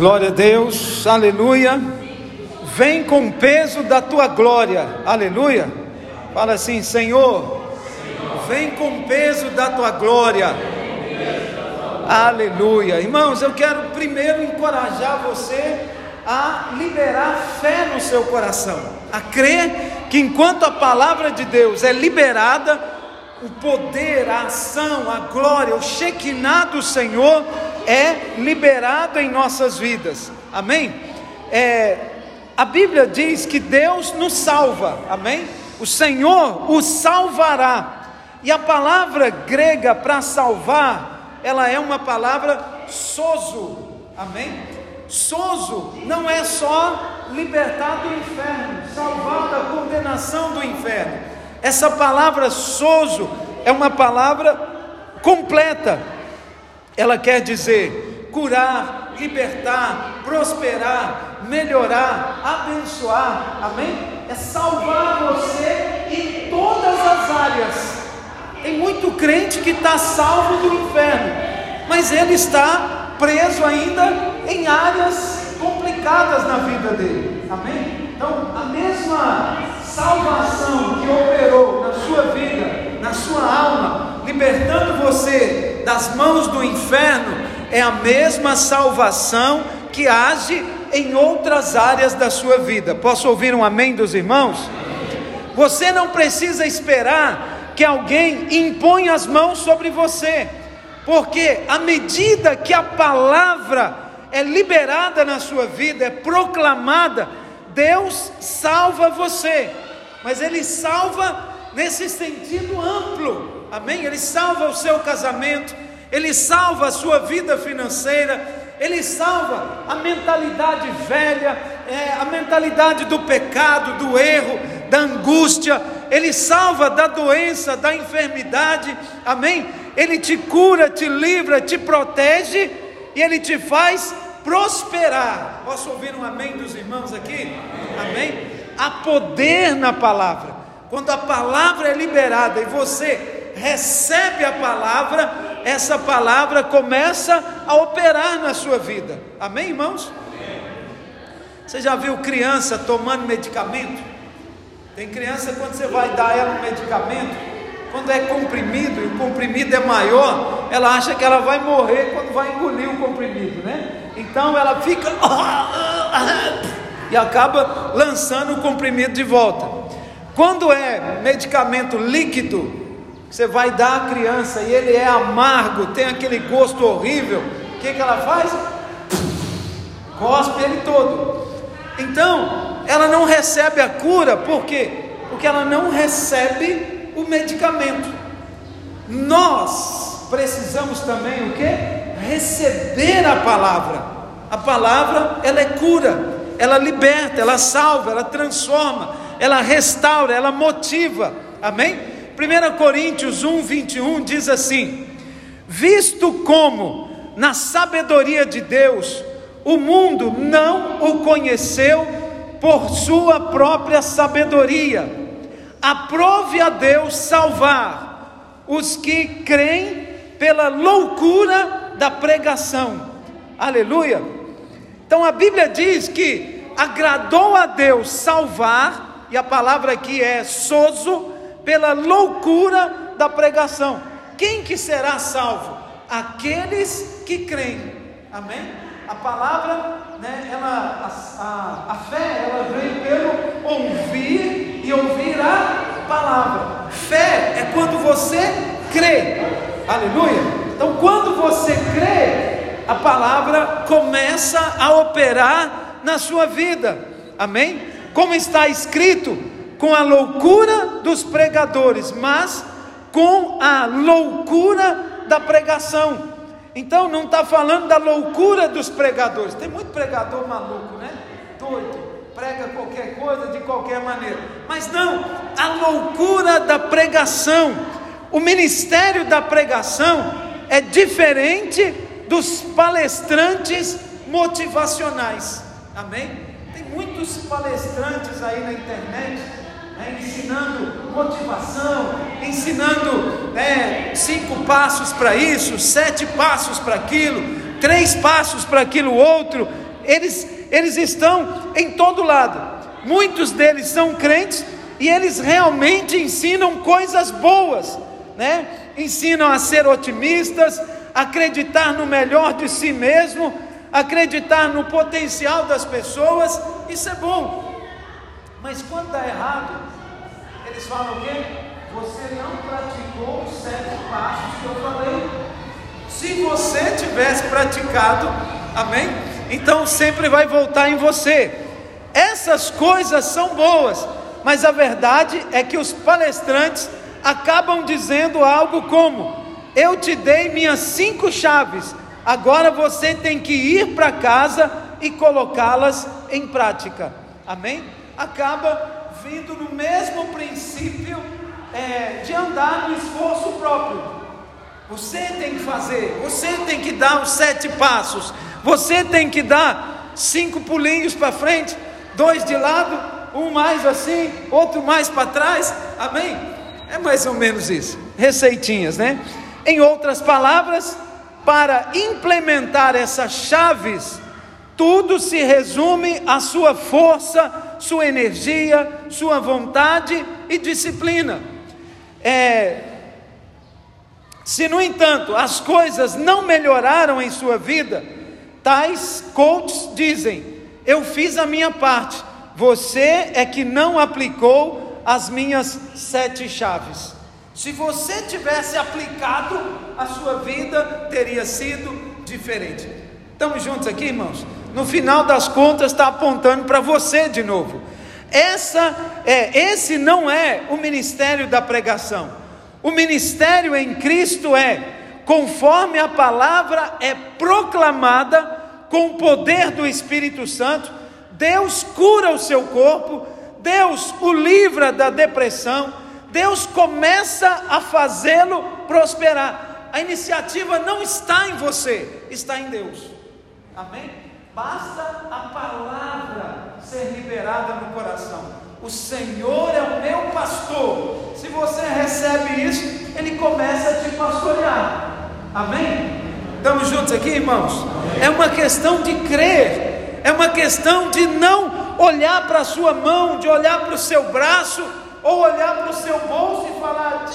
Glória a Deus, aleluia. Vem com o peso da tua glória, aleluia. Fala assim, Senhor, vem com o peso da tua glória. Aleluia. Irmãos, eu quero primeiro encorajar você a liberar fé no seu coração, a crer que enquanto a palavra de Deus é liberada, o poder, a ação, a glória, o Shekinah do Senhor é liberado em nossas vidas, amém? É, a Bíblia diz que Deus nos salva, amém? O Senhor o salvará, e a palavra grega para salvar, ela é uma palavra sozo, amém? Sozo não é só libertar do inferno, salvar da condenação do inferno. Essa palavra sozo é uma palavra completa. Ela quer dizer curar, libertar, prosperar, melhorar, abençoar. Amém? É salvar você em todas as áreas. Tem muito crente que está salvo do inferno, mas ele está preso ainda em áreas complicadas na vida dele. Amém? Então, a mesma salvação que operou na sua vida, na sua alma, libertando você das mãos do inferno, é a mesma salvação que age em outras áreas da sua vida. Posso ouvir um amém dos irmãos? Você não precisa esperar que alguém imponha as mãos sobre você, porque à medida que a palavra é liberada na sua vida, é proclamada, Deus salva você, mas Ele salva nesse sentido amplo, amém? Ele salva o seu casamento, Ele salva a sua vida financeira, Ele salva a mentalidade velha, é, a mentalidade do pecado, do erro, da angústia, Ele salva da doença, da enfermidade, amém? Ele te cura, te livra, te protege e Ele te faz prosperar. Posso ouvir um amém dos irmãos aqui? Amém? Há poder na palavra. Quando a palavra é liberada e você recebe a palavra, essa palavra começa a operar na sua vida. Amém, irmãos? Você já viu criança tomando medicamento? Tem criança quando você vai dar ela um medicamento, quando é comprimido e o comprimido é maior, ela acha que ela vai morrer quando vai engolir o comprimido, né? Então ela fica e acaba lançando o comprimido de volta. Quando é medicamento líquido, você vai dar à criança e ele é amargo, tem aquele gosto horrível, o que, que ela faz? Cospe ele todo. Então, ela não recebe a cura, por quê? Porque ela não recebe o medicamento. Nós precisamos também o que? Receber a palavra. A palavra, ela é cura, ela liberta, ela salva, ela transforma, ela restaura, ela motiva. Amém? 1 Coríntios 1, 21 diz assim: Visto como, na sabedoria de Deus, o mundo não o conheceu por sua própria sabedoria, aprove a Deus salvar os que creem pela loucura da pregação. Aleluia. Então a Bíblia diz que agradou a Deus salvar, e a palavra aqui é sozo, pela loucura da pregação. Quem que será salvo? Aqueles que creem. Amém? A palavra, né, ela, a, a, a fé, ela vem pelo ouvir e ouvir a palavra. Fé é quando você crê. Aleluia. Então, quando você crê, a palavra começa a operar na sua vida. Amém? Como está escrito, com a loucura dos pregadores, mas com a loucura da pregação. Então não está falando da loucura dos pregadores. Tem muito pregador maluco, né? Doido, prega qualquer coisa de qualquer maneira. Mas não, a loucura da pregação. O ministério da pregação é diferente dos palestrantes motivacionais. Amém? Muitos palestrantes aí na internet né, ensinando motivação, ensinando né, cinco passos para isso, sete passos para aquilo, três passos para aquilo outro, eles, eles estão em todo lado. Muitos deles são crentes e eles realmente ensinam coisas boas, né? Ensinam a ser otimistas, acreditar no melhor de si mesmo, acreditar no potencial das pessoas, isso é bom. Mas quando dá errado, eles falam o quê? Você não praticou os sete passos que eu falei. Se você tivesse praticado, amém? Então sempre vai voltar em você. Essas coisas são boas, mas a verdade é que os palestrantes acabam dizendo algo como: Eu te dei minhas cinco chaves, agora você tem que ir para casa e colocá-las em prática. Amém? Acaba vindo no mesmo princípio é, de andar no esforço próprio. Você tem que fazer, você tem que dar os sete passos, você tem que dar cinco pulinhos para frente, dois de lado, um mais assim, outro mais para trás, amém? É mais ou menos isso, receitinhas, né? Em outras palavras, para implementar essas chaves, tudo se resume à sua força, sua energia, sua vontade e disciplina. É, se, no entanto, as coisas não melhoraram em sua vida, tais coaches dizem: Eu fiz a minha parte, você é que não aplicou as minhas sete chaves. Se você tivesse aplicado, a sua vida teria sido diferente. Estamos juntos aqui, irmãos? No final das contas, está apontando para você de novo. Essa é, esse não é o ministério da pregação. O ministério em Cristo é conforme a palavra é proclamada com o poder do Espírito Santo, Deus cura o seu corpo, Deus o livra da depressão, Deus começa a fazê-lo prosperar. A iniciativa não está em você, está em Deus. Amém? Basta a palavra ser liberada no coração. O Senhor é o meu pastor. Se você recebe isso, Ele começa a te pastorear. Amém? Estamos juntos aqui, irmãos? É uma questão de crer, é uma questão de não olhar para a sua mão, de olhar para o seu braço, ou olhar para o seu bolso e falar: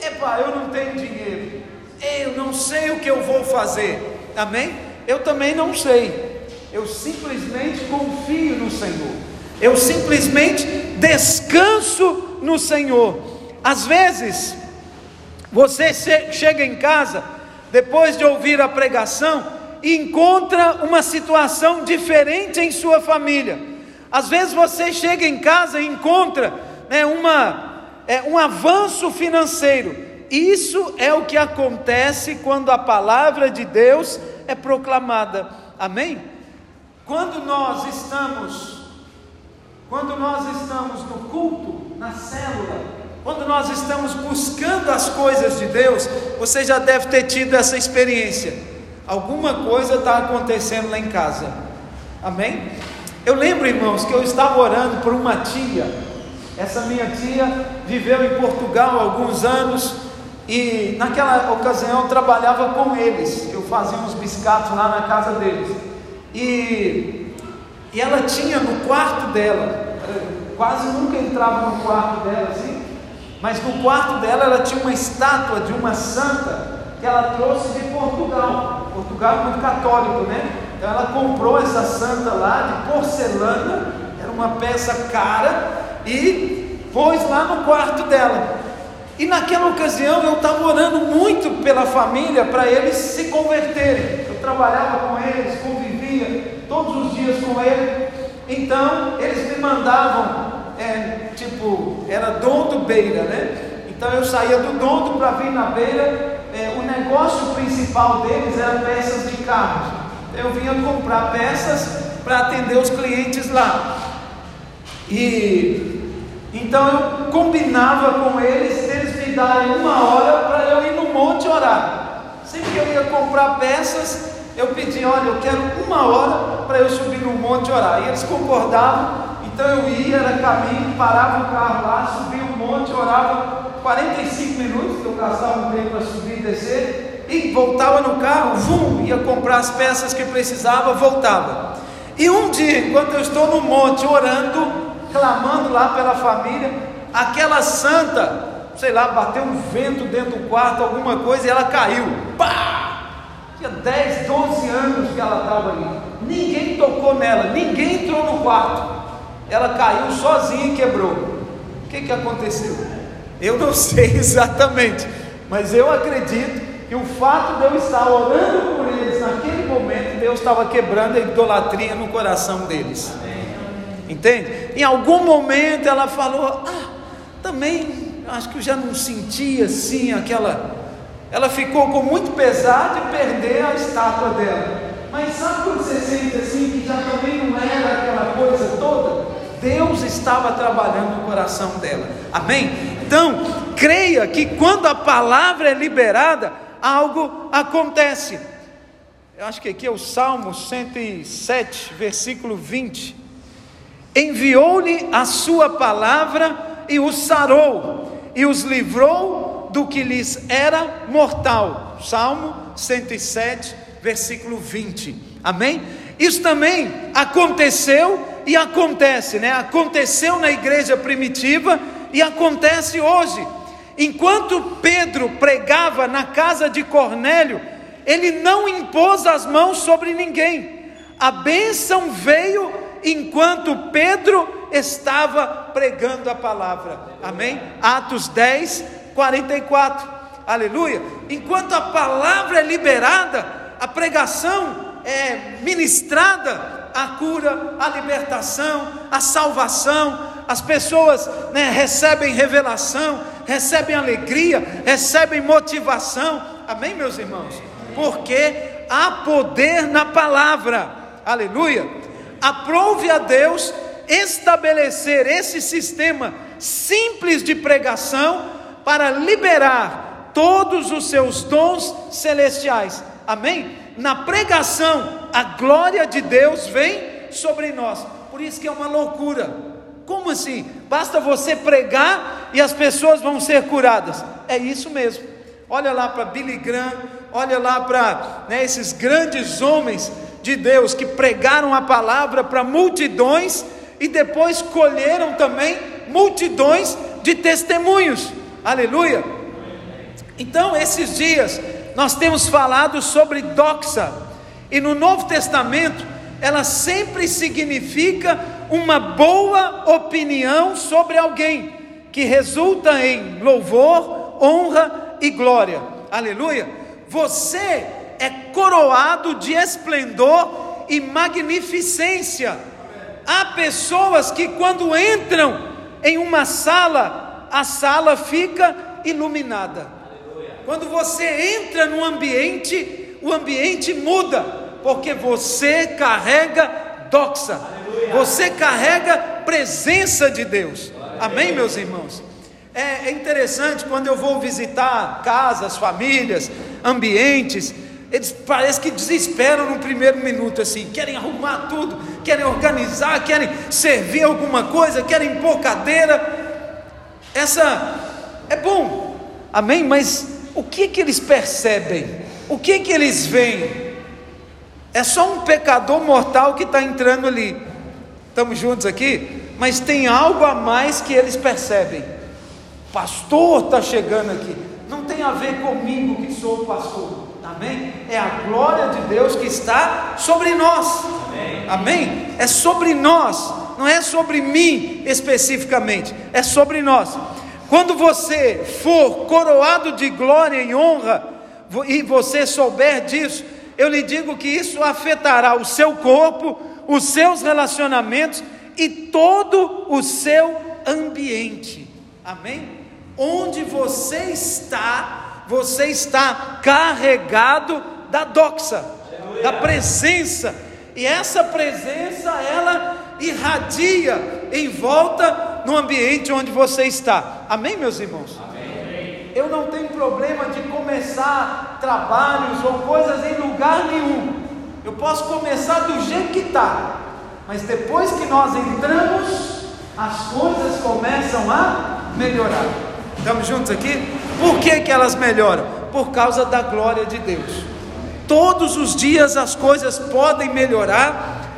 Epa, eu não tenho dinheiro, eu não sei o que eu vou fazer. Amém? Eu também não sei eu simplesmente confio no Senhor, eu simplesmente descanso no Senhor. Às vezes, você chega em casa, depois de ouvir a pregação, e encontra uma situação diferente em sua família. Às vezes você chega em casa e encontra né, uma, é, um avanço financeiro. Isso é o que acontece quando a palavra de Deus é proclamada. Amém? Quando nós estamos, quando nós estamos no culto, na célula, quando nós estamos buscando as coisas de Deus, você já deve ter tido essa experiência. Alguma coisa está acontecendo lá em casa. Amém? Eu lembro, irmãos, que eu estava orando por uma tia. Essa minha tia viveu em Portugal alguns anos e naquela ocasião eu trabalhava com eles. Eu fazia uns biscatos lá na casa deles. E, e ela tinha no quarto dela, quase nunca entrava no quarto dela assim, mas no quarto dela ela tinha uma estátua de uma santa que ela trouxe de Portugal. Portugal é muito católico, né? Então ela comprou essa santa lá de porcelana, era uma peça cara, e pôs lá no quarto dela. E naquela ocasião eu estava orando muito pela família para eles se converterem. Eu trabalhava com eles, convivia todos os dias com eles. Então eles me mandavam, é, tipo, era dom do beira, né? Então eu saía do dondo para vir na beira. É, o negócio principal deles era peças de carros. Eu vinha comprar peças para atender os clientes lá. E então eu combinava com eles, eles me darem uma hora para eu ir no monte orar. Sempre que eu ia comprar peças, eu pedia, olha, eu quero uma hora para eu subir no monte orar. E eles concordavam, então eu ia, era caminho, parava o carro lá, subia o monte, orava 45 minutos, que eu gastava um tempo para subir e descer, e voltava no carro, vum, ia comprar as peças que precisava, voltava. E um dia, enquanto eu estou no monte orando, clamando lá pela família, aquela santa, sei lá, bateu um vento dentro do quarto, alguma coisa, e ela caiu. Pá! Tinha 10, 12 anos que ela estava ali. Ninguém tocou nela, ninguém entrou no quarto. Ela caiu sozinha e quebrou. O que, que aconteceu? Eu não sei exatamente, mas eu acredito que o fato de eu estar orando por eles naquele momento, Deus estava quebrando a idolatria no coração deles. Entende? Em algum momento ela falou: Ah, também acho que eu já não sentia assim aquela. Ela ficou com muito pesar de perder a estátua dela. Mas sabe quando você sente assim que já também não era aquela coisa toda? Deus estava trabalhando no coração dela. Amém? Então, creia que quando a palavra é liberada, algo acontece. Eu acho que aqui é o Salmo 107, versículo 20. Enviou-lhe a sua palavra e os sarou, e os livrou do que lhes era mortal. Salmo 107, versículo 20. Amém? Isso também aconteceu e acontece, né? Aconteceu na igreja primitiva e acontece hoje. Enquanto Pedro pregava na casa de Cornélio, ele não impôs as mãos sobre ninguém. A bênção veio enquanto Pedro estava pregando a palavra. Amém? Atos 10, 44. Aleluia. Enquanto a palavra é liberada, a pregação é ministrada, a cura, a libertação, a salvação, as pessoas né, recebem revelação, recebem alegria, recebem motivação. Amém, meus irmãos? Porque há poder na palavra. Aleluia. Aprove a Deus estabelecer esse sistema simples de pregação para liberar todos os seus dons celestiais. Amém? Na pregação, a glória de Deus vem sobre nós. Por isso que é uma loucura como assim? Basta você pregar e as pessoas vão ser curadas. É isso mesmo. Olha lá para Billy Graham, olha lá para né, esses grandes homens de Deus que pregaram a palavra para multidões e depois colheram também multidões de testemunhos. Aleluia. Então, esses dias nós temos falado sobre doxa, e no Novo Testamento ela sempre significa uma boa opinião sobre alguém, que resulta em louvor, honra e glória. Aleluia. Você é coroado de esplendor e magnificência. Há pessoas que, quando entram em uma sala, a sala fica iluminada. Quando você entra no ambiente, o ambiente muda, porque você carrega doxa você carrega presença de Deus. Amém, meus irmãos? É, é interessante quando eu vou visitar casas, famílias, ambientes, eles parecem que desesperam no primeiro minuto, assim, querem arrumar tudo, querem organizar, querem servir alguma coisa, querem pôr cadeira. Essa é bom, amém? Mas o que que eles percebem? O que que eles veem? É só um pecador mortal que está entrando ali. Estamos juntos aqui? Mas tem algo a mais que eles percebem. Pastor está chegando aqui. Não tem a ver comigo que sou pastor. Amém? É a glória de Deus que está sobre nós. Amém? Amém? É sobre nós. Não é sobre mim especificamente. É sobre nós. Quando você for coroado de glória e honra, e você souber disso, eu lhe digo que isso afetará o seu corpo, os seus relacionamentos e todo o seu ambiente. Amém? Onde você está, você está carregado da doxa, da presença. E essa presença ela irradia em volta no ambiente onde você está. Amém, meus irmãos? Amém. Eu não tenho problema de começar trabalhos ou coisas em lugar nenhum. Eu posso começar do jeito que está, mas depois que nós entramos, as coisas começam a melhorar. Estamos juntos aqui? Por que, que elas melhoram? Por causa da glória de Deus. Todos os dias as coisas podem melhorar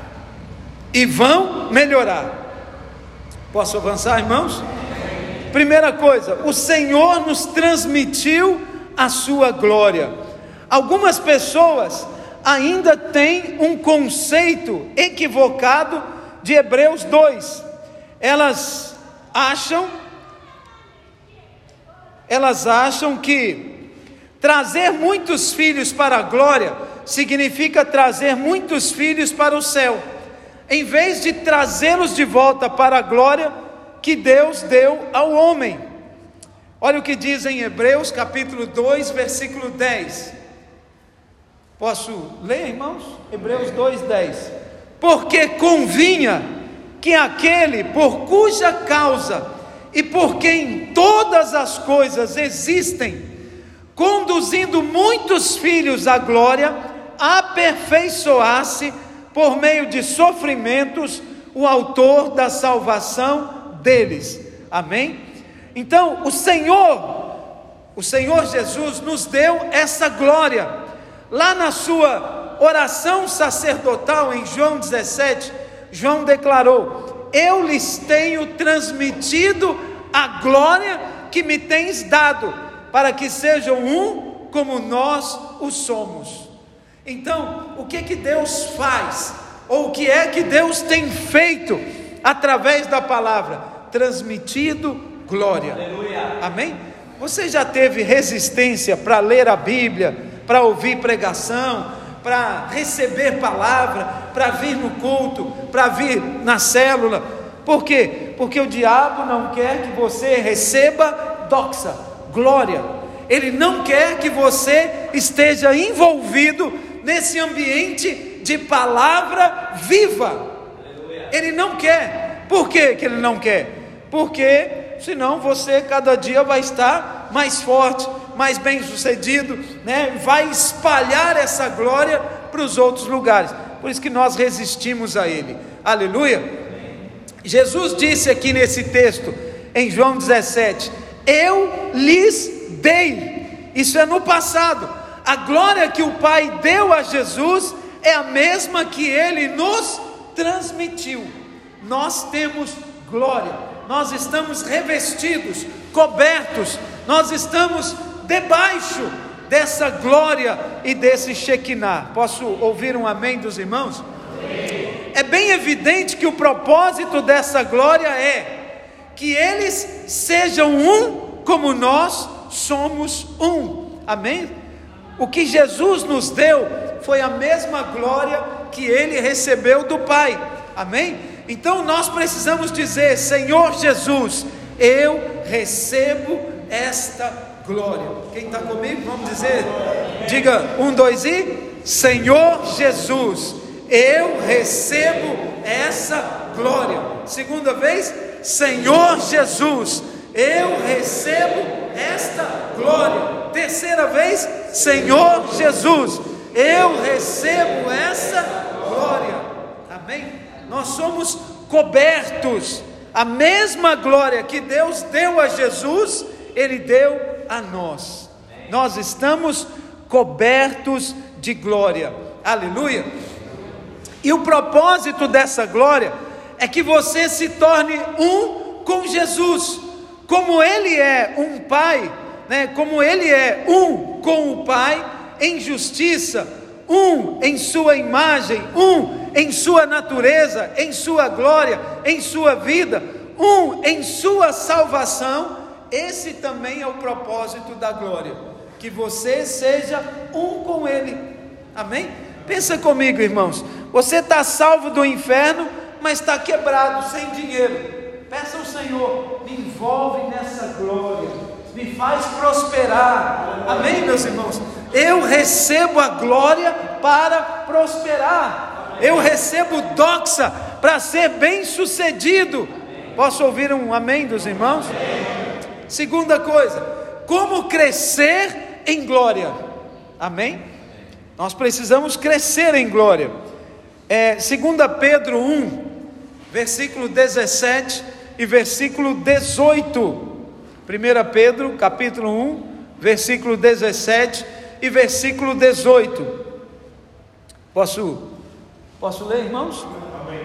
e vão melhorar. Posso avançar, irmãos? Primeira coisa, o Senhor nos transmitiu a sua glória. Algumas pessoas ainda têm um conceito equivocado de Hebreus 2. Elas acham elas acham que trazer muitos filhos para a glória significa trazer muitos filhos para o céu, em vez de trazê-los de volta para a glória que Deus deu ao homem. Olha o que diz em Hebreus capítulo 2, versículo 10. Posso ler, irmãos? Hebreus 2, 10. Porque convinha que aquele por cuja causa e por quem todas as coisas existem, conduzindo muitos filhos à glória, aperfeiçoasse por meio de sofrimentos o autor da salvação deles. Amém? Então, o Senhor, o Senhor Jesus nos deu essa glória. Lá na sua oração sacerdotal em João 17, João declarou: eu lhes tenho transmitido a glória que me tens dado, para que sejam um como nós o somos. Então, o que que Deus faz? Ou o que é que Deus tem feito através da palavra? Transmitido glória. Aleluia. Amém? Você já teve resistência para ler a Bíblia, para ouvir pregação, para receber palavra, para vir no culto, para vir na célula. Por quê? Porque o diabo não quer que você receba doxa, glória. Ele não quer que você esteja envolvido nesse ambiente de palavra viva. Ele não quer. Por quê que ele não quer? Porque senão você cada dia vai estar mais forte, mais bem sucedido, né? vai espalhar essa glória para os outros lugares. Por isso que nós resistimos a Ele. Aleluia. Jesus disse aqui nesse texto, em João 17: Eu lhes dei. Isso é no passado. A glória que o Pai deu a Jesus é a mesma que Ele nos transmitiu. Nós temos glória, nós estamos revestidos, cobertos, nós estamos debaixo dessa glória e desse Shekinah. Posso ouvir um amém dos irmãos? É bem evidente que o propósito dessa glória é que eles sejam um como nós somos um. Amém? O que Jesus nos deu foi a mesma glória que ele recebeu do Pai. Amém? Então nós precisamos dizer: Senhor Jesus, eu recebo esta glória. Quem está comigo, vamos dizer, diga um, dois e Senhor Jesus, eu recebo essa glória. Segunda vez, Senhor Jesus, eu recebo esta glória. Terceira vez, Senhor Jesus, eu recebo essa glória. Amém? Nós somos cobertos. A mesma glória que Deus deu a Jesus, Ele deu a nós. Nós estamos cobertos de glória. Aleluia. E o propósito dessa glória é que você se torne um com Jesus, como ele é um pai, né? Como ele é um com o Pai em justiça, um em sua imagem, um em sua natureza, em sua glória, em sua vida, um em sua salvação esse também é o propósito da glória, que você seja um com Ele. Amém? Pensa comigo, irmãos. Você está salvo do inferno, mas está quebrado, sem dinheiro. Peça ao Senhor, me envolve nessa glória, me faz prosperar. Amém, meus irmãos? Eu recebo a glória para prosperar. Eu recebo doxa para ser bem sucedido. Posso ouvir um amém dos irmãos? Amém. Segunda coisa, como crescer em glória. Amém? Nós precisamos crescer em glória. É, 2 Pedro 1, versículo 17 e versículo 18. 1 Pedro, capítulo 1, versículo 17 e versículo 18. Posso, posso ler, irmãos? Amém.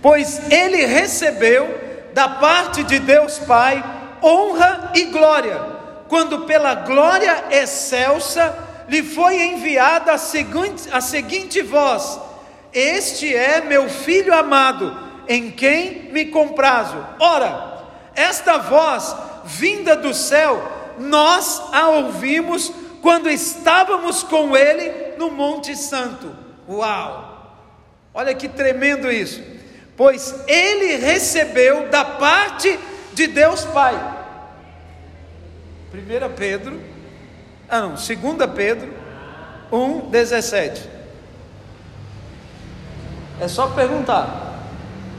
pois ele recebeu da parte de Deus Pai honra e glória, quando pela glória excelsa lhe foi enviada a seguinte, a seguinte voz: Este é meu filho amado, em quem me comprazo. Ora, esta voz vinda do céu, nós a ouvimos quando estávamos com ele no Monte Santo. Uau! Olha que tremendo isso. Pois ele recebeu da parte de Deus Pai. 1 Pedro, ah não, 2 Pedro 1, 17. É só perguntar.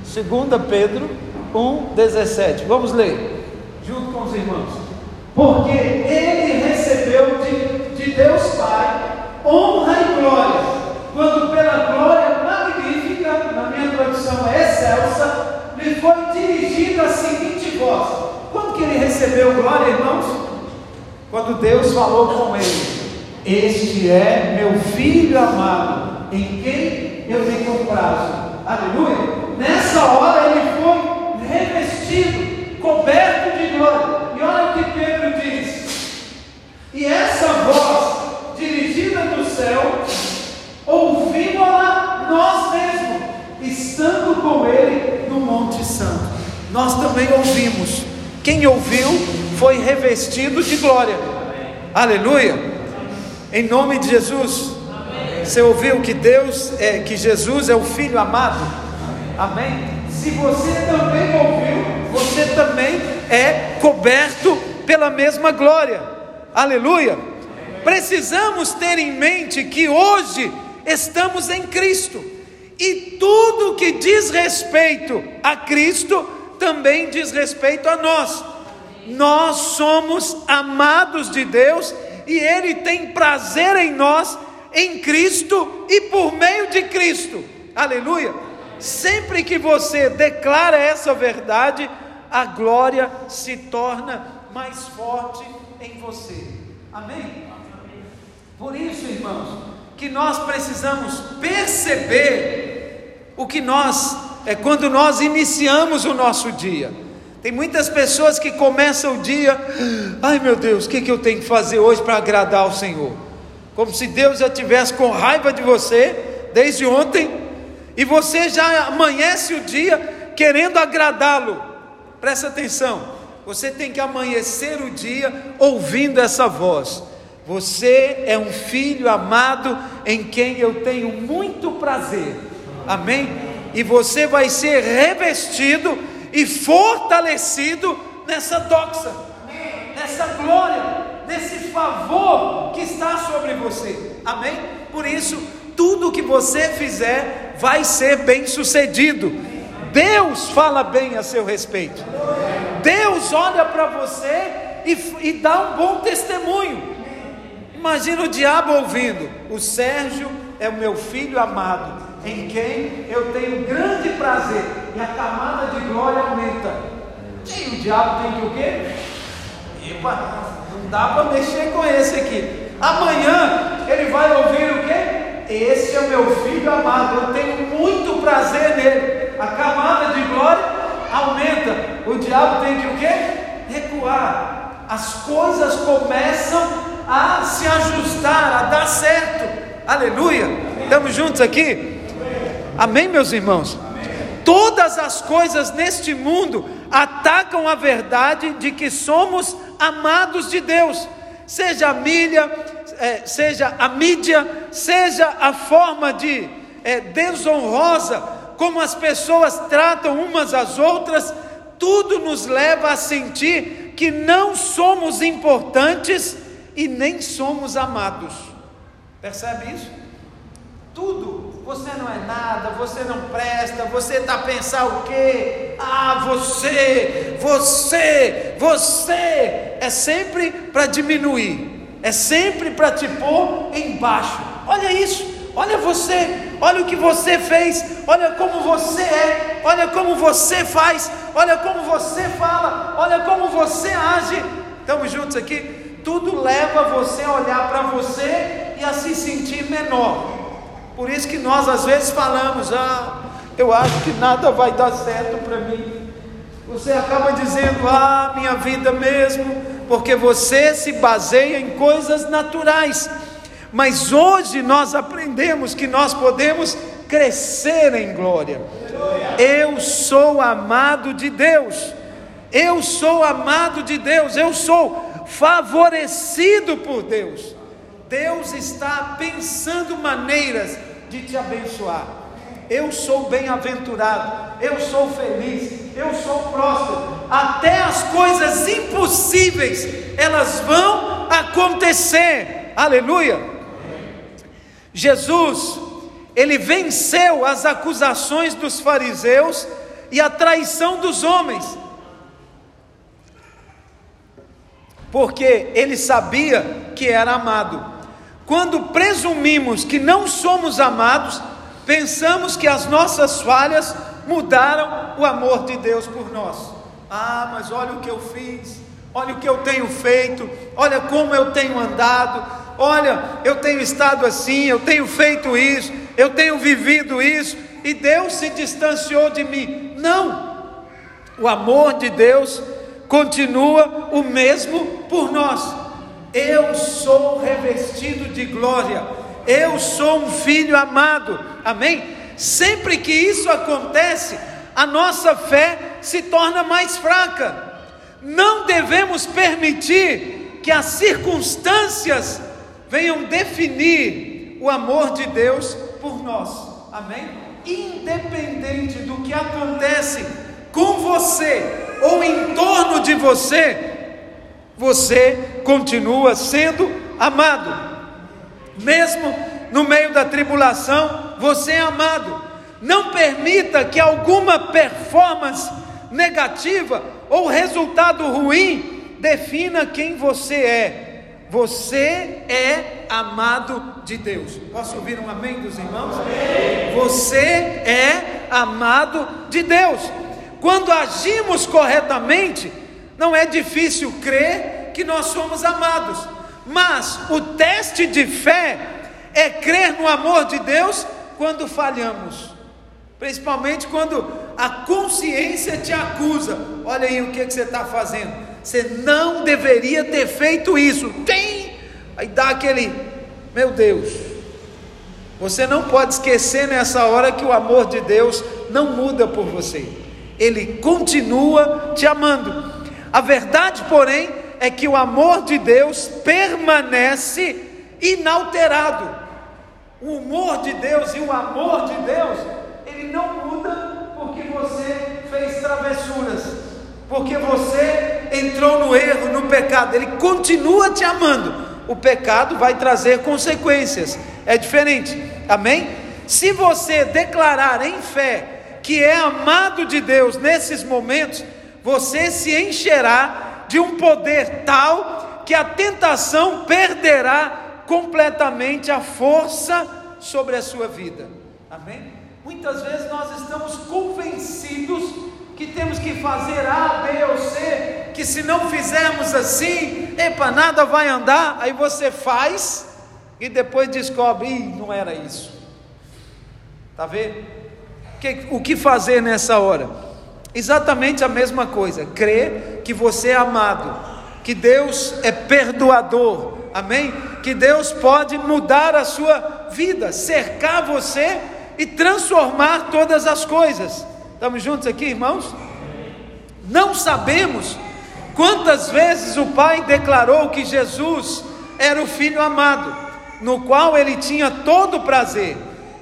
2 Pedro 1, 17. Vamos ler, junto com os irmãos. Porque ele recebeu de, de Deus Pai honra e glória, quando pela glória magnífica, na minha tradução é excelsa, lhe foi dirigida a seguinte voz. Quando que ele recebeu glória, irmãos? Quando Deus falou com ele: Este é meu filho amado, em quem eu me comprazo. Aleluia. Nessa hora ele foi revestido, coberto de glória. E olha o que Pedro diz. E essa voz dirigida do céu, ouvimos-la nós mesmos, estando com ele Monte Santo. Nós também ouvimos. Quem ouviu foi revestido de glória. Aleluia. Em nome de Jesus. Você ouviu que Deus é que Jesus é o filho amado? Amém. Se você também ouviu, você também é coberto pela mesma glória. Aleluia. Precisamos ter em mente que hoje estamos em Cristo. E tudo que diz respeito a Cristo também diz respeito a nós. Nós somos amados de Deus e Ele tem prazer em nós, em Cristo e por meio de Cristo. Aleluia. Sempre que você declara essa verdade, a glória se torna mais forte em você. Amém? Por isso, irmãos, que nós precisamos perceber o que nós é quando nós iniciamos o nosso dia. Tem muitas pessoas que começam o dia, ai meu Deus, o que, que eu tenho que fazer hoje para agradar ao Senhor? Como se Deus já tivesse com raiva de você desde ontem e você já amanhece o dia querendo agradá-lo. Presta atenção, você tem que amanhecer o dia ouvindo essa voz. Você é um filho amado em quem eu tenho muito prazer. Amém? E você vai ser revestido e fortalecido nessa doxa, nessa glória, nesse favor que está sobre você. Amém? Por isso, tudo que você fizer vai ser bem sucedido. Deus fala bem a seu respeito. Deus olha para você e, e dá um bom testemunho. Imagina o diabo ouvindo: o Sérgio é o meu filho amado, em quem eu tenho grande prazer, e a camada de glória aumenta. E o diabo tem que o quê? Epa, não dá para mexer com esse aqui. Amanhã ele vai ouvir o quê? Esse é o meu filho amado, eu tenho muito prazer nele. A camada de glória aumenta. O diabo tem que o quê? Recuar. As coisas começam a se ajustar, a dar certo. Aleluia. Estamos juntos aqui? Amém, meus irmãos? Todas as coisas neste mundo atacam a verdade de que somos amados de Deus, seja a milha, é, seja a mídia, seja a forma de é, desonrosa como as pessoas tratam umas às outras, tudo nos leva a sentir que não somos importantes e nem somos amados. Percebe isso? Tudo, você não é nada, você não presta, você está a pensar o quê? Ah, você, você, você, é sempre para diminuir é sempre para te pôr embaixo. Olha isso, olha você, olha o que você fez, olha como você é, olha como você faz, olha como você fala, olha como você age. Estamos juntos aqui? Tudo leva você a olhar para você e a se sentir menor. Por isso que nós às vezes falamos, ah, eu acho que nada vai dar certo para mim. Você acaba dizendo, ah, minha vida mesmo, porque você se baseia em coisas naturais. Mas hoje nós aprendemos que nós podemos crescer em glória. Eu sou amado de Deus. Eu sou amado de Deus. Eu sou favorecido por Deus. Deus está pensando maneiras de te abençoar. Eu sou bem-aventurado, eu sou feliz, eu sou próspero. Até as coisas impossíveis, elas vão acontecer. Aleluia. Jesus, ele venceu as acusações dos fariseus e a traição dos homens. Porque ele sabia que era amado. Quando presumimos que não somos amados, pensamos que as nossas falhas mudaram o amor de Deus por nós. Ah, mas olha o que eu fiz, olha o que eu tenho feito, olha como eu tenho andado, olha, eu tenho estado assim, eu tenho feito isso, eu tenho vivido isso, e Deus se distanciou de mim. Não, o amor de Deus continua o mesmo por nós. Eu sou revestido de glória, eu sou um filho amado, amém? Sempre que isso acontece, a nossa fé se torna mais fraca. Não devemos permitir que as circunstâncias venham definir o amor de Deus por nós, amém? Independente do que acontece com você ou em torno de você, você continua sendo amado. Mesmo no meio da tribulação, você é amado. Não permita que alguma performance negativa ou resultado ruim defina quem você é. Você é amado de Deus. Posso ouvir um amém dos irmãos? Amém. Você é amado de Deus. Quando agimos corretamente, não é difícil crer que nós somos amados, mas o teste de fé é crer no amor de Deus quando falhamos, principalmente quando a consciência te acusa. Olha aí o que, que você está fazendo. Você não deveria ter feito isso. Tem! Aí dá aquele, meu Deus. Você não pode esquecer nessa hora que o amor de Deus não muda por você. Ele continua te amando. A verdade, porém, é que o amor de Deus permanece inalterado. O humor de Deus e o amor de Deus, ele não muda porque você fez travessuras, porque você entrou no erro, no pecado. Ele continua te amando. O pecado vai trazer consequências. É diferente. Amém? Se você declarar em fé que é amado de Deus nesses momentos, você se encherá de um poder tal que a tentação perderá completamente a força sobre a sua vida. Amém? Muitas vezes nós estamos convencidos que temos que fazer A, B ou C, que se não fizermos assim, epa, nada vai andar. Aí você faz e depois descobre, Ih, não era isso. Tá vendo? O que fazer nessa hora? Exatamente a mesma coisa, crer que você é amado, que Deus é perdoador, amém? Que Deus pode mudar a sua vida, cercar você e transformar todas as coisas. Estamos juntos aqui, irmãos? Não sabemos quantas vezes o Pai declarou que Jesus era o Filho amado, no qual ele tinha todo o prazer.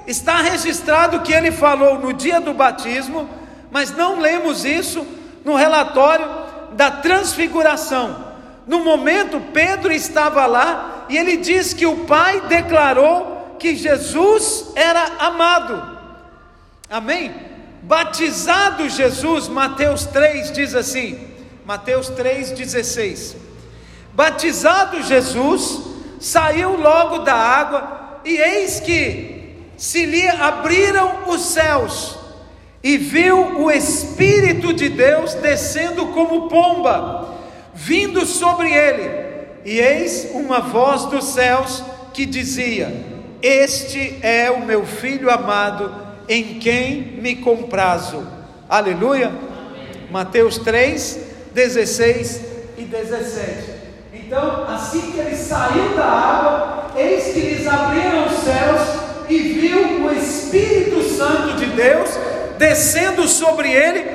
Está registrado que ele falou no dia do batismo mas não lemos isso no relatório da transfiguração. No momento, Pedro estava lá e ele diz que o Pai declarou que Jesus era amado. Amém? Batizado Jesus, Mateus 3 diz assim, Mateus 3,16: Batizado Jesus, saiu logo da água, e eis que se lhe abriram os céus, e viu o Espírito de Deus descendo como pomba, vindo sobre ele, e eis uma voz dos céus que dizia: Este é o meu filho amado, em quem me comprazo. Aleluia. Mateus 3, 16 e 17. Então, assim que ele saiu da água, eis que lhes abriram os céus e viu o Espírito Santo de Deus descendo sobre ele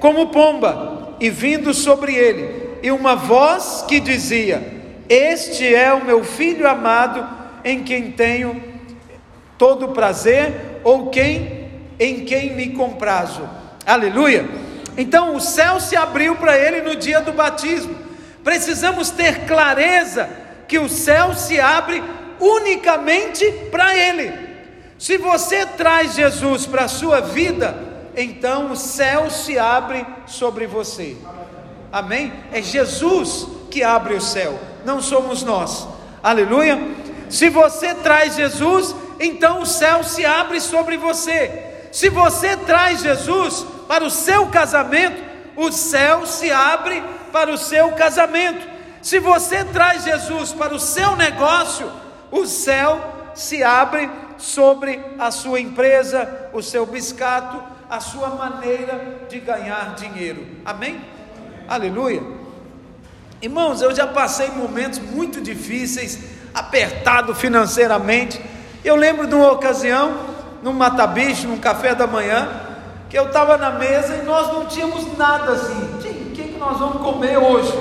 como pomba e vindo sobre ele, e uma voz que dizia: Este é o meu filho amado, em quem tenho todo prazer, ou quem em quem me comprazo. Aleluia. Então o céu se abriu para ele no dia do batismo. Precisamos ter clareza que o céu se abre unicamente para ele. Se você traz Jesus para a sua vida, então o céu se abre sobre você. Amém? É Jesus que abre o céu, não somos nós. Aleluia. Se você traz Jesus, então o céu se abre sobre você. Se você traz Jesus para o seu casamento, o céu se abre para o seu casamento. Se você traz Jesus para o seu negócio, o céu se abre sobre a sua empresa, o seu biscato, a sua maneira de ganhar dinheiro. Amém? Aleluia. Irmãos, eu já passei momentos muito difíceis, apertado financeiramente. Eu lembro de uma ocasião num mata-bicho, num café da manhã, que eu estava na mesa e nós não tínhamos nada assim. O que, que nós vamos comer hoje?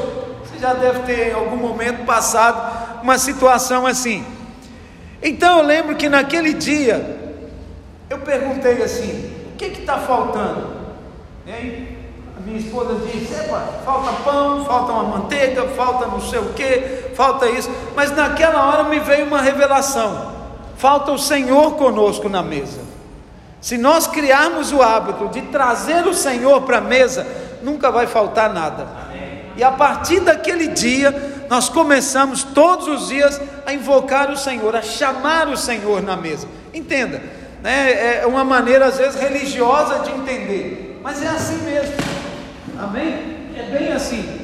Você já deve ter em algum momento passado uma situação assim. Então eu lembro que naquele dia eu perguntei assim: o que está faltando? Hein? A minha esposa disse: falta pão, falta uma manteiga, falta não sei o que, falta isso. Mas naquela hora me veio uma revelação falta o Senhor conosco na mesa. Se nós criarmos o hábito de trazer o Senhor para a mesa, nunca vai faltar nada. E a partir daquele dia, nós começamos todos os dias a invocar o Senhor, a chamar o Senhor na mesa. Entenda, né? é uma maneira às vezes religiosa de entender, mas é assim mesmo. Amém? É bem assim.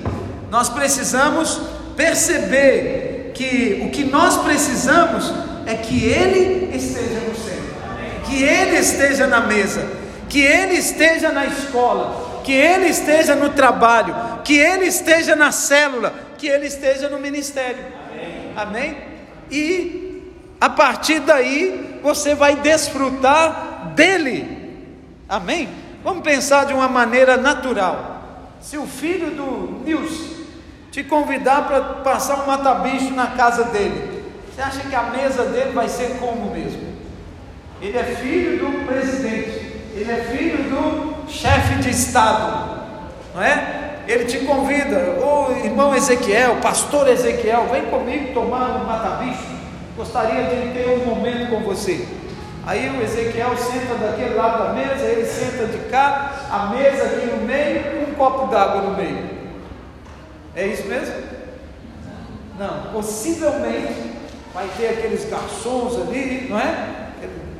Nós precisamos perceber que o que nós precisamos é que Ele esteja no centro, que Ele esteja na mesa, que Ele esteja na escola, que Ele esteja no trabalho, que Ele esteja na célula, que Ele esteja no ministério. Amém? Amém? E a partir daí você vai desfrutar dele. Amém? Vamos pensar de uma maneira natural. Se o filho do Nilson te convidar para passar um matabicho na casa dele, você acha que a mesa dele vai ser como mesmo? Ele é filho do presidente, ele é filho do chefe de Estado, não é? Ele te convida, ô irmão Ezequiel, pastor Ezequiel, vem comigo tomar um matabicho. Gostaria de ter um momento com você. Aí o Ezequiel senta daquele lado da mesa, ele senta de cá, a mesa aqui no meio, um copo d'água no meio. É isso mesmo? Não, possivelmente vai ter aqueles garçons ali, não é?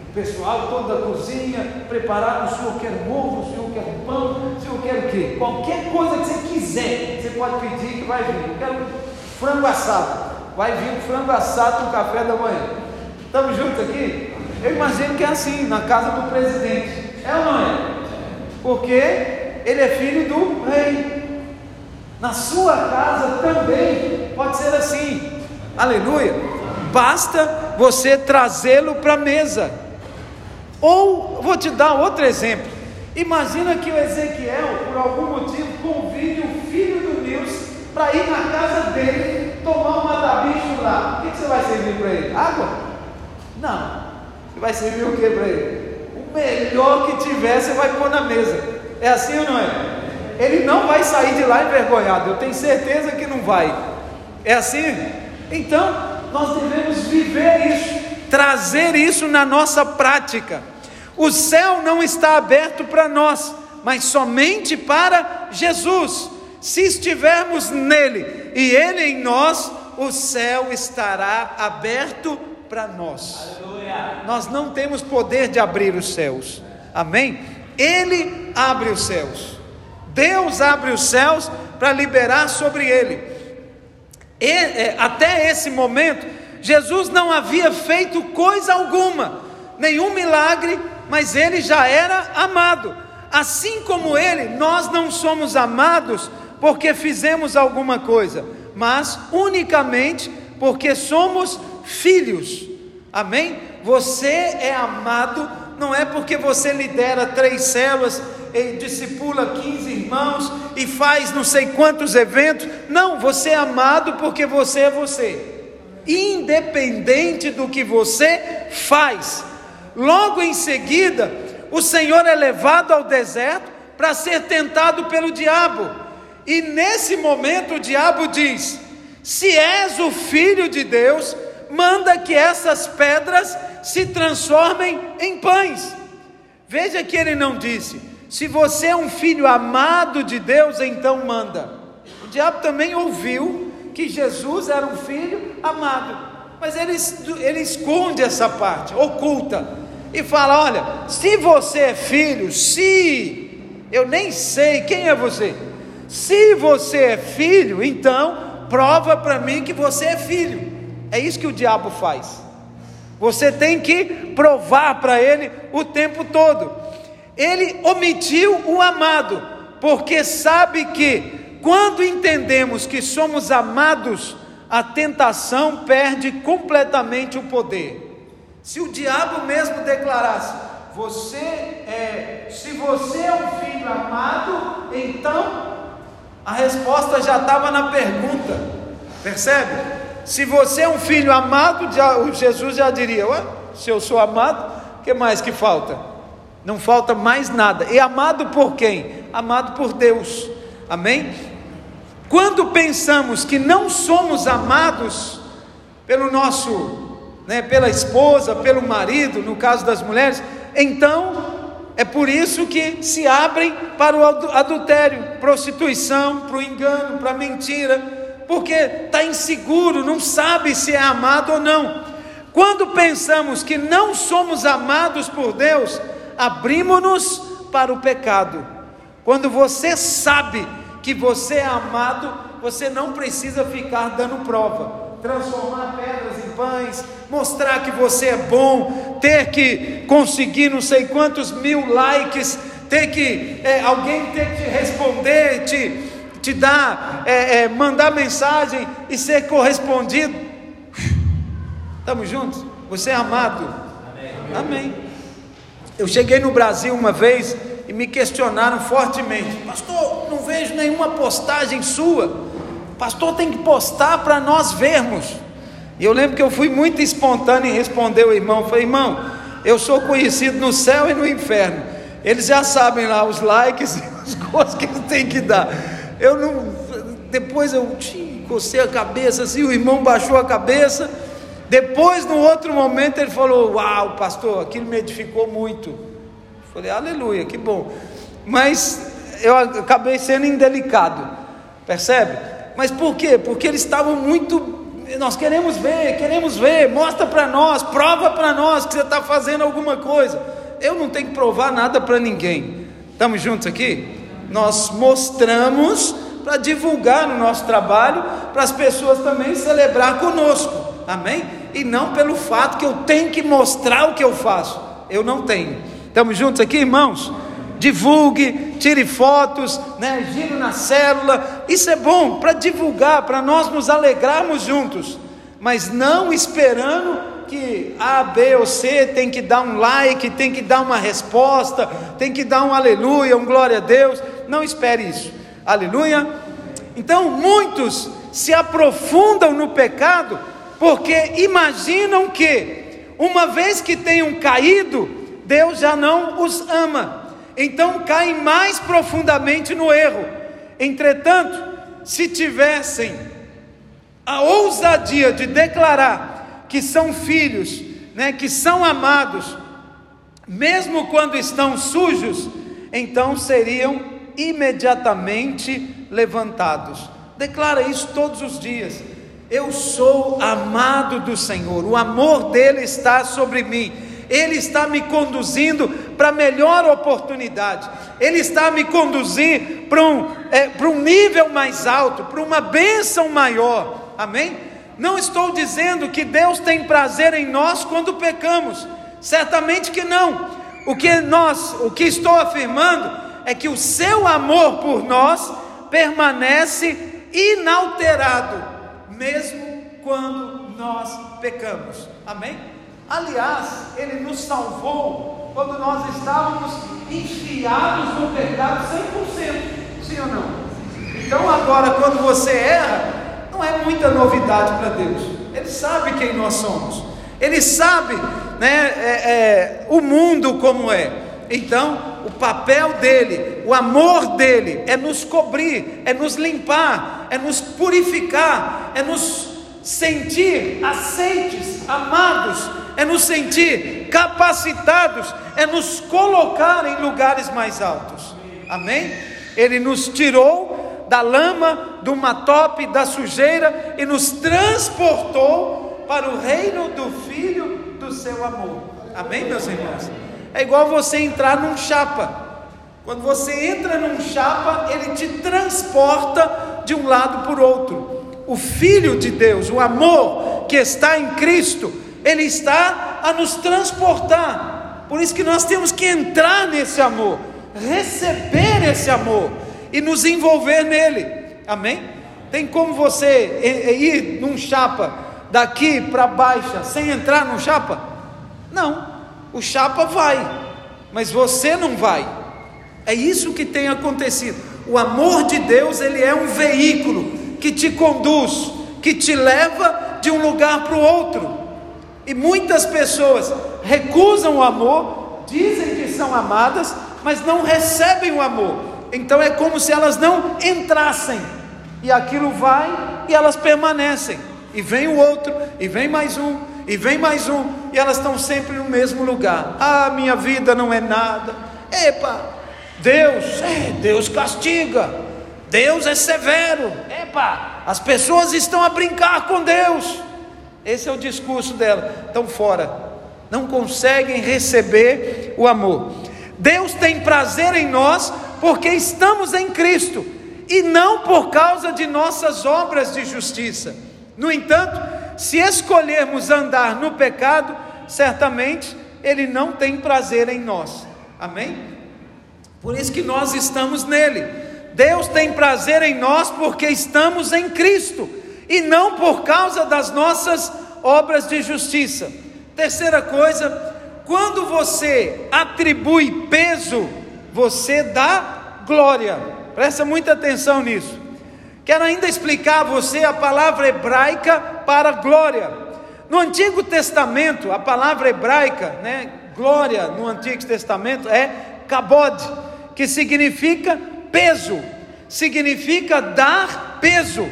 O pessoal todo da cozinha, preparado, o senhor quer ovo, o senhor quer pão, o senhor quer o quê? Qualquer coisa que você quiser, você pode pedir que vai vir. Eu quero frango assado. Vai vir frango assado no café da manhã. Estamos juntos aqui? Eu imagino que é assim, na casa do presidente. É ou não é? Porque ele é filho do rei. Na sua casa também pode ser assim. Aleluia basta você trazê-lo para a mesa. Ou vou te dar outro exemplo. Imagina que o Ezequiel, por algum motivo, convide o filho do Nils para ir na casa dele tomar um matabicho lá. O que, você vai servir para ele? Água? Não. Você vai servir o que para ele? O melhor que tiver, você vai pôr na mesa. É assim ou não é? Ele não vai sair de lá envergonhado. Eu tenho certeza que não vai. É assim? Então, nós devemos viver isso, trazer isso na nossa prática. O céu não está aberto para nós, mas somente para Jesus. Se estivermos nele e ele em nós, o céu estará aberto para nós. Aleluia. Nós não temos poder de abrir os céus. Amém? Ele abre os céus. Deus abre os céus para liberar sobre ele. E, é, até esse momento, Jesus não havia feito coisa alguma, nenhum milagre, mas ele já era amado. Assim como ele, nós não somos amados porque fizemos alguma coisa, mas unicamente porque somos filhos. Amém? Você é amado não é porque você lidera três células, e discipula 15 irmãos e faz não sei quantos eventos. Não, você é amado porque você é você. Independente do que você faz. Logo em seguida, o Senhor é levado ao deserto para ser tentado pelo diabo. E nesse momento o diabo diz: Se és o filho de Deus, manda que essas pedras se transformem em pães. Veja que ele não disse: se você é um filho amado de Deus, então manda. O diabo também ouviu que Jesus era um filho amado, mas ele, ele esconde essa parte, oculta, e fala: olha, se você é filho, se eu nem sei quem é você, se você é filho, então prova para mim que você é filho. É isso que o diabo faz. Você tem que provar para ele o tempo todo. Ele omitiu o amado, porque sabe que quando entendemos que somos amados, a tentação perde completamente o poder. Se o diabo mesmo declarasse: "Você é, se você é um filho amado", então a resposta já estava na pergunta. Percebe? Se você é um filho amado, Jesus já diria: Ué, se eu sou amado, que mais que falta? Não falta mais nada. E amado por quem? Amado por Deus. Amém? Quando pensamos que não somos amados pelo nosso, né, pela esposa, pelo marido, no caso das mulheres, então é por isso que se abrem para o adultério, prostituição, para o engano, para a mentira porque está inseguro, não sabe se é amado ou não. Quando pensamos que não somos amados por Deus, abrimos-nos para o pecado. Quando você sabe que você é amado, você não precisa ficar dando prova, transformar pedras em pães, mostrar que você é bom, ter que conseguir não sei quantos mil likes, ter que é, alguém ter que responder, te te dar, é, é, mandar mensagem e ser correspondido. Estamos juntos? Você é amado? Amém. Amém. Eu cheguei no Brasil uma vez e me questionaram fortemente: Pastor, não vejo nenhuma postagem sua. Pastor, tem que postar para nós vermos. E eu lembro que eu fui muito espontâneo em responder o irmão: Falei, irmão, eu sou conhecido no céu e no inferno. Eles já sabem lá os likes e as coisas que eles têm que dar. Eu não. Depois eu cocei a cabeça assim, o irmão baixou a cabeça. Depois, no outro momento, ele falou: Uau, pastor, aquilo me edificou muito. Falei: Aleluia, que bom. Mas eu acabei sendo indelicado, percebe? Mas por quê? Porque eles estavam muito. Nós queremos ver, queremos ver, mostra para nós, prova para nós que você está fazendo alguma coisa. Eu não tenho que provar nada para ninguém. Estamos juntos aqui? nós mostramos para divulgar no nosso trabalho, para as pessoas também celebrar conosco, amém? E não pelo fato que eu tenho que mostrar o que eu faço, eu não tenho. Estamos juntos aqui, irmãos? Divulgue, tire fotos, né? giro na célula, isso é bom para divulgar, para nós nos alegrarmos juntos, mas não esperando que A, B ou C tem que dar um like, tem que dar uma resposta, tem que dar um aleluia, um glória a Deus. Não espere isso. Aleluia. Então, muitos se aprofundam no pecado porque imaginam que, uma vez que tenham caído, Deus já não os ama. Então, caem mais profundamente no erro. Entretanto, se tivessem a ousadia de declarar que são filhos, né, que são amados, mesmo quando estão sujos, então seriam imediatamente levantados. Declara isso todos os dias. Eu sou amado do Senhor, o amor dele está sobre mim. Ele está me conduzindo para melhor oportunidade. Ele está me conduzindo para um, é, para um nível mais alto, para uma bênção maior. Amém? Não estou dizendo que Deus tem prazer em nós quando pecamos. Certamente que não. O que nós, o que estou afirmando é que o seu amor por nós permanece inalterado, mesmo quando nós pecamos. Amém? Aliás, ele nos salvou quando nós estávamos enfiados no pecado 100%. Sim ou não? Então, agora, quando você erra, não é muita novidade para Deus. Ele sabe quem nós somos. Ele sabe né, é, é, o mundo como é. Então, o papel dele, o amor dele, é nos cobrir, é nos limpar, é nos purificar, é nos sentir aceites, amados, é nos sentir capacitados, é nos colocar em lugares mais altos. Amém? Ele nos tirou da lama, do matope, da sujeira e nos transportou para o reino do Filho do seu amor. Amém, meus irmãos? É igual você entrar num chapa. Quando você entra num chapa, ele te transporta de um lado para o outro. O Filho de Deus, o amor que está em Cristo, ele está a nos transportar. Por isso que nós temos que entrar nesse amor, receber esse amor e nos envolver nele. Amém? Tem como você ir num chapa daqui para baixo sem entrar no chapa? Não. O chapa vai, mas você não vai. É isso que tem acontecido. O amor de Deus, ele é um veículo que te conduz, que te leva de um lugar para o outro. E muitas pessoas recusam o amor, dizem que são amadas, mas não recebem o amor. Então é como se elas não entrassem. E aquilo vai e elas permanecem. E vem o outro, e vem mais um, e vem mais um, e elas estão sempre no mesmo lugar. Ah, minha vida não é nada. Epa, Deus, é, Deus castiga. Deus é severo. Epa, as pessoas estão a brincar com Deus. Esse é o discurso dela. Estão fora. Não conseguem receber o amor. Deus tem prazer em nós porque estamos em Cristo e não por causa de nossas obras de justiça. No entanto, se escolhermos andar no pecado, certamente Ele não tem prazer em nós. Amém? Por isso que nós estamos nele. Deus tem prazer em nós porque estamos em Cristo e não por causa das nossas obras de justiça. Terceira coisa, quando você atribui peso, você dá glória. Presta muita atenção nisso. Quero ainda explicar a você a palavra hebraica para glória. No Antigo Testamento, a palavra hebraica, né, glória no Antigo Testamento é kabod, que significa peso, significa dar peso.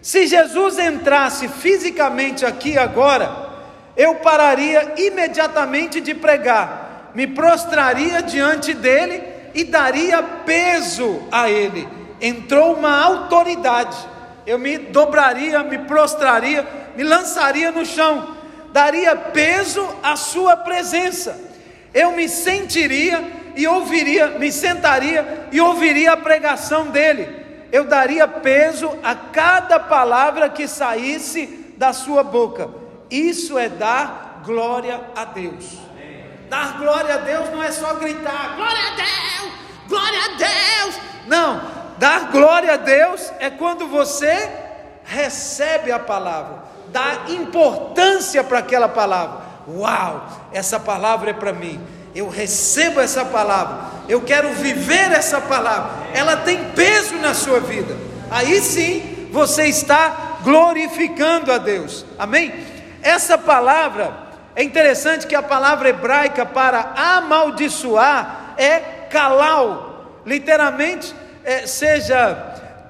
Se Jesus entrasse fisicamente aqui agora, eu pararia imediatamente de pregar, me prostraria diante dele e daria peso a ele. Entrou uma autoridade, eu me dobraria, me prostraria, me lançaria no chão, daria peso à sua presença. Eu me sentiria e ouviria, me sentaria e ouviria a pregação dele eu daria peso a cada palavra que saísse da sua boca. Isso é dar glória a Deus. Dar glória a Deus não é só gritar, glória a Deus, glória a Deus. Não, dar glória a Deus é quando você recebe a palavra, dá importância para aquela palavra. Uau, essa palavra é para mim eu recebo essa palavra, eu quero viver essa palavra, ela tem peso na sua vida. Aí sim você está glorificando a Deus, amém? Essa palavra, é interessante que a palavra hebraica para amaldiçoar é kalal, literalmente, é, seja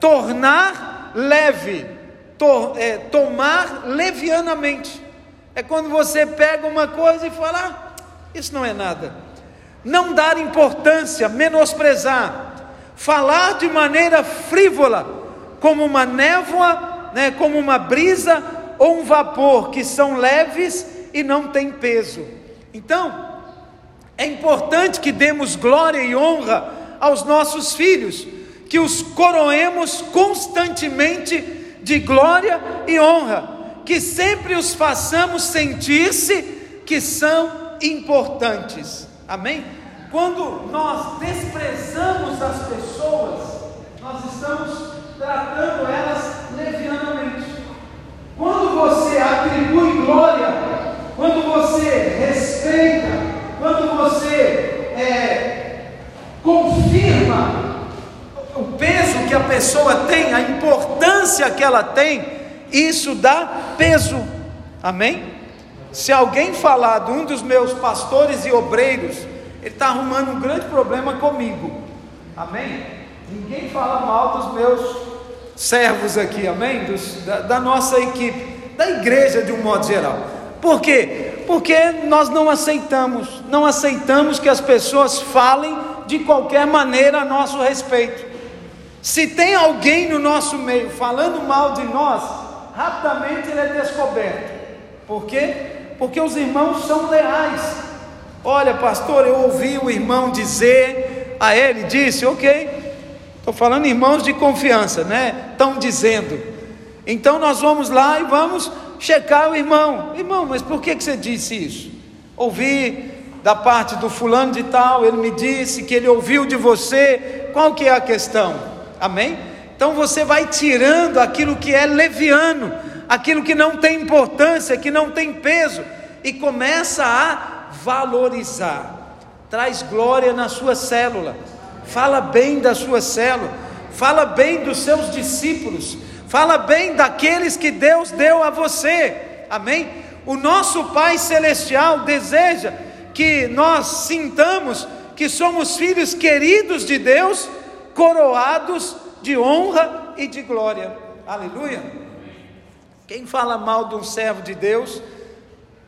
tornar leve, to, é, tomar levianamente. É quando você pega uma coisa e fala, isso não é nada. Não dar importância, menosprezar, falar de maneira frívola, como uma névoa, né, como uma brisa ou um vapor, que são leves e não têm peso. Então, é importante que demos glória e honra aos nossos filhos, que os coroemos constantemente de glória e honra, que sempre os façamos sentir-se que são importantes. Amém? Quando nós desprezamos as pessoas, nós estamos tratando elas levianamente. Quando você atribui glória, quando você respeita, quando você é, confirma o peso que a pessoa tem, a importância que ela tem, isso dá peso. Amém? Se alguém falar de um dos meus pastores e obreiros, ele está arrumando um grande problema comigo. Amém? Ninguém fala mal dos meus servos aqui, amém? Dos, da, da nossa equipe, da igreja de um modo geral. Por quê? Porque nós não aceitamos, não aceitamos que as pessoas falem de qualquer maneira a nosso respeito. Se tem alguém no nosso meio falando mal de nós, rapidamente ele é descoberto. Por quê? Porque os irmãos são leais. Olha, pastor, eu ouvi o irmão dizer, a ele disse, ok, estou falando irmãos de confiança, né? Estão dizendo. Então nós vamos lá e vamos checar o irmão. Irmão, mas por que, que você disse isso? Ouvi da parte do fulano de tal, ele me disse que ele ouviu de você. Qual que é a questão? Amém? Então você vai tirando aquilo que é leviano, aquilo que não tem importância, que não tem peso, e começa a valorizar. Traz glória na sua célula. Fala bem da sua célula. Fala bem dos seus discípulos. Fala bem daqueles que Deus deu a você. Amém? O nosso Pai Celestial deseja que nós sintamos que somos filhos queridos de Deus, coroados de honra e de glória. Aleluia. Quem fala mal de um servo de Deus,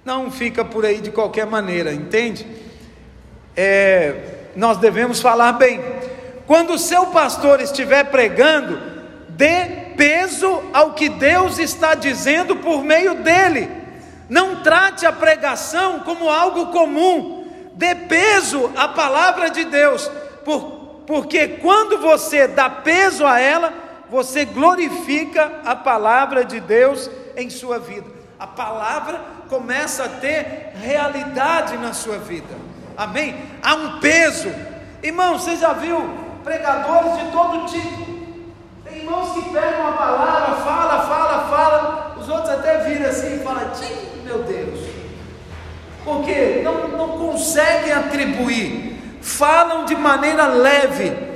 não fica por aí de qualquer maneira, entende? É, nós devemos falar bem. Quando o seu pastor estiver pregando, dê peso ao que Deus está dizendo por meio dele. Não trate a pregação como algo comum. Dê peso à palavra de Deus, por, porque quando você dá peso a ela, você glorifica a palavra de Deus em sua vida. A palavra começa a ter realidade na sua vida. Amém? Há um peso. Irmão, você já viu pregadores de todo tipo? irmãos que pegam a palavra, fala, fala, fala, os outros até viram assim e falam, meu Deus, porque não, não conseguem atribuir, falam de maneira leve.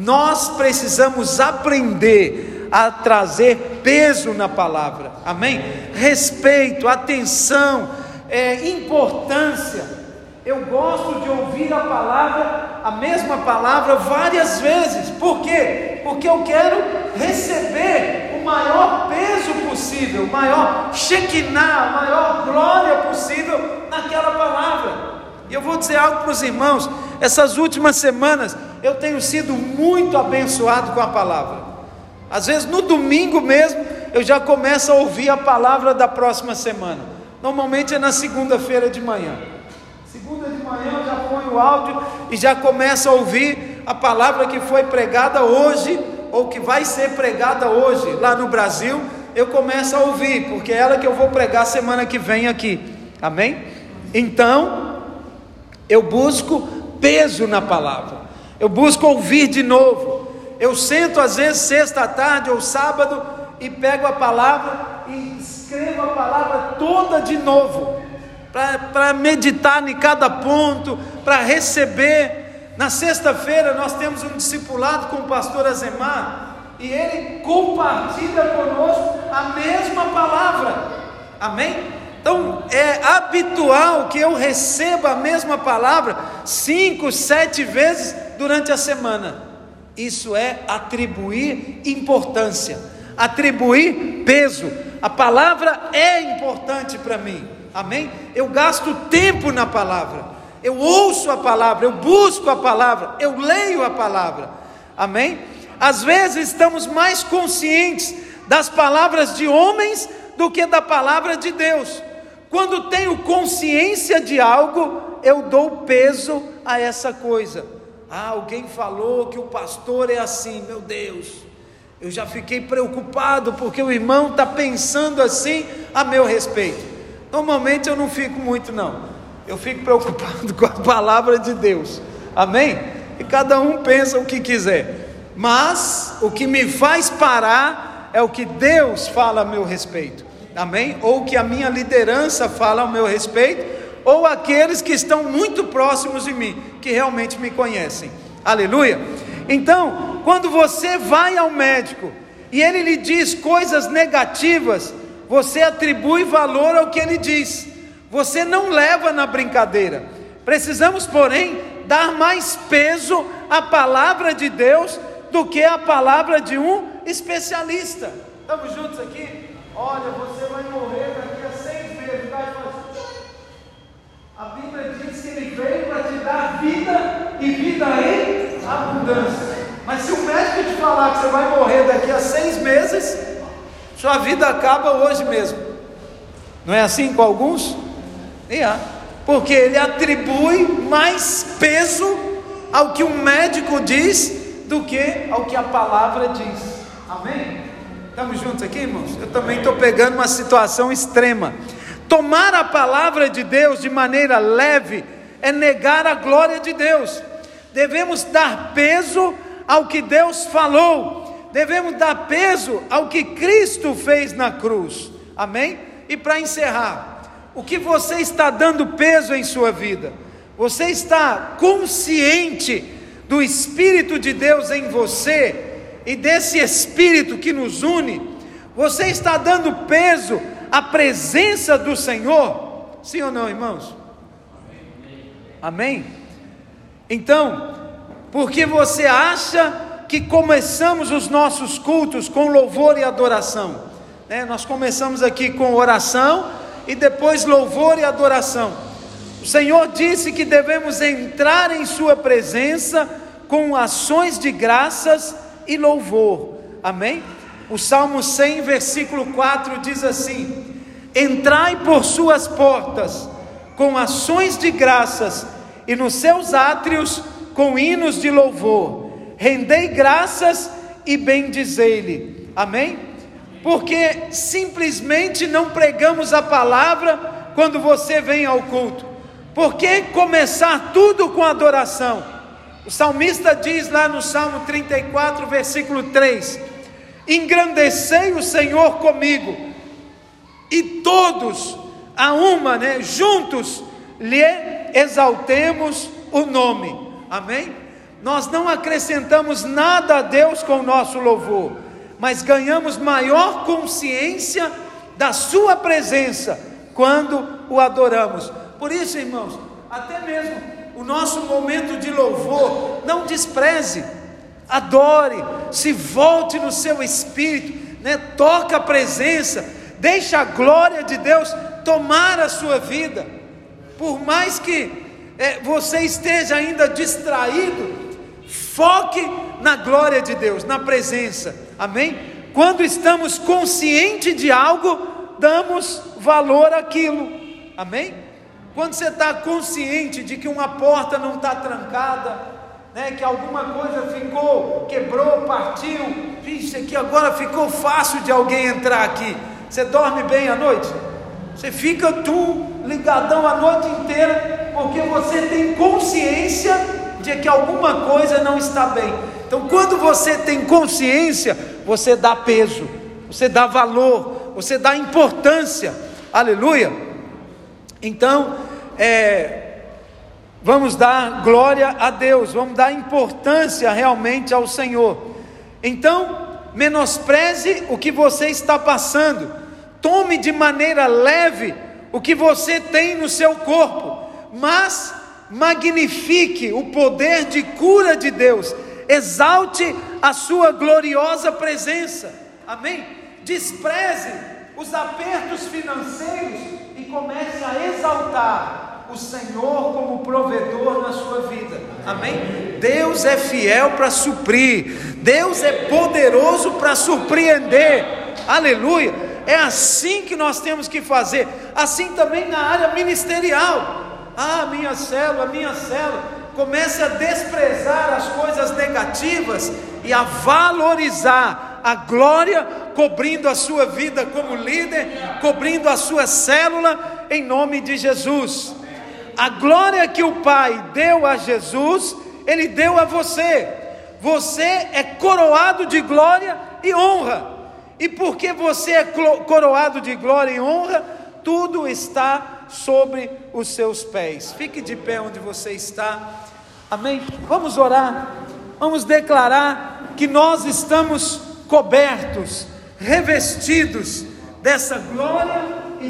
Nós precisamos aprender a trazer peso na palavra, amém? Respeito, atenção, é, importância. Eu gosto de ouvir a palavra, a mesma palavra, várias vezes. Por quê? Porque eu quero receber o maior peso possível, o maior Shekinah, a maior glória possível naquela palavra. E eu vou dizer algo para os irmãos: essas últimas semanas eu tenho sido muito abençoado com a palavra. Às vezes no domingo mesmo eu já começo a ouvir a palavra da próxima semana. Normalmente é na segunda-feira de manhã. Segunda de manhã eu já ponho o áudio e já começo a ouvir a palavra que foi pregada hoje ou que vai ser pregada hoje lá no Brasil. Eu começo a ouvir, porque é ela que eu vou pregar semana que vem aqui. Amém? Então, eu busco peso na palavra. Eu busco ouvir de novo. Eu sento às vezes sexta tarde ou sábado e pego a palavra e escrevo a palavra toda de novo para meditar em cada ponto, para receber. Na sexta-feira nós temos um discipulado com o pastor Azemar e ele compartilha conosco a mesma palavra. Amém? Então é habitual que eu receba a mesma palavra cinco, sete vezes durante a semana. Isso é atribuir importância, atribuir peso. A palavra é importante para mim. Amém? Eu gasto tempo na palavra, eu ouço a palavra, eu busco a palavra, eu leio a palavra. Amém? Às vezes estamos mais conscientes das palavras de homens do que da palavra de Deus. Quando tenho consciência de algo, eu dou peso a essa coisa. Ah, alguém falou que o pastor é assim, meu Deus. Eu já fiquei preocupado porque o irmão está pensando assim a meu respeito. Normalmente eu não fico muito, não. Eu fico preocupado com a palavra de Deus. Amém? E cada um pensa o que quiser. Mas o que me faz parar é o que Deus fala a meu respeito. Amém? Ou o que a minha liderança fala ao meu respeito, ou aqueles que estão muito próximos de mim, que realmente me conhecem. Aleluia. Então, quando você vai ao médico e ele lhe diz coisas negativas, você atribui valor ao que ele diz. Você não leva na brincadeira. Precisamos, porém, dar mais peso à palavra de Deus do que a palavra de um especialista. Estamos juntos aqui? Olha, você vai morrer daqui a seis meses. A Bíblia diz que ele veio para te dar vida e vida em abundância. Mas se o médico te falar que você vai morrer daqui a seis meses, sua vida acaba hoje mesmo. Não é assim com alguns? É, porque ele atribui mais peso ao que o médico diz do que ao que a palavra diz. Amém? Estamos juntos aqui, irmãos? Eu também estou pegando uma situação extrema. Tomar a palavra de Deus de maneira leve é negar a glória de Deus. Devemos dar peso ao que Deus falou, devemos dar peso ao que Cristo fez na cruz. Amém? E para encerrar, o que você está dando peso em sua vida? Você está consciente do Espírito de Deus em você e desse Espírito que nos une, você está dando peso à presença do Senhor? Sim ou não, irmãos? Amém? Então, porque você acha que começamos os nossos cultos com louvor e adoração? Né? Nós começamos aqui com oração e depois louvor e adoração. O Senhor disse que devemos entrar em Sua presença com ações de graças e louvor. Amém? O Salmo 100, versículo 4 diz assim: Entrai por Suas portas com ações de graças e nos seus átrios com hinos de louvor. Rendei graças e bendizei-lhe. Amém? Porque simplesmente não pregamos a palavra quando você vem ao culto. Por que começar tudo com adoração? O salmista diz lá no Salmo 34, versículo 3: Engrandecei o Senhor comigo, e todos, a uma, né, juntos, lhe exaltemos o nome. Amém? Nós não acrescentamos nada a Deus com o nosso louvor, mas ganhamos maior consciência da Sua presença quando o adoramos. Por isso, irmãos, até mesmo o nosso momento de louvor, não despreze, adore, se volte no seu espírito, né? toca a presença, deixa a glória de Deus tomar a sua vida, por mais que é, você esteja ainda distraído, foque na glória de Deus, na presença, amém? Quando estamos conscientes de algo, damos valor àquilo, amém? Quando você está consciente de que uma porta não está trancada, né, que alguma coisa ficou, quebrou, partiu, vixe, aqui agora ficou fácil de alguém entrar aqui. Você dorme bem à noite? Você fica tu ligadão a noite inteira, porque você tem consciência de que alguma coisa não está bem. Então, quando você tem consciência, você dá peso, você dá valor, você dá importância. Aleluia. Então, é, vamos dar glória a Deus, vamos dar importância realmente ao Senhor. Então, menospreze o que você está passando, tome de maneira leve o que você tem no seu corpo, mas magnifique o poder de cura de Deus, exalte a sua gloriosa presença, amém? Despreze os apertos financeiros comece a exaltar o Senhor como provedor na sua vida. Amém? Deus é fiel para suprir, Deus é poderoso para surpreender. Aleluia! É assim que nós temos que fazer. Assim também na área ministerial. Ah, minha célula, minha célula. Comece a desprezar as coisas negativas e a valorizar a glória cobrindo a sua vida como líder, cobrindo a sua célula, em nome de Jesus. A glória que o Pai deu a Jesus, Ele deu a você. Você é coroado de glória e honra. E porque você é coroado de glória e honra, tudo está sobre os seus pés. Fique de pé onde você está. Amém? Vamos orar. Vamos declarar que nós estamos cobertos, revestidos dessa glória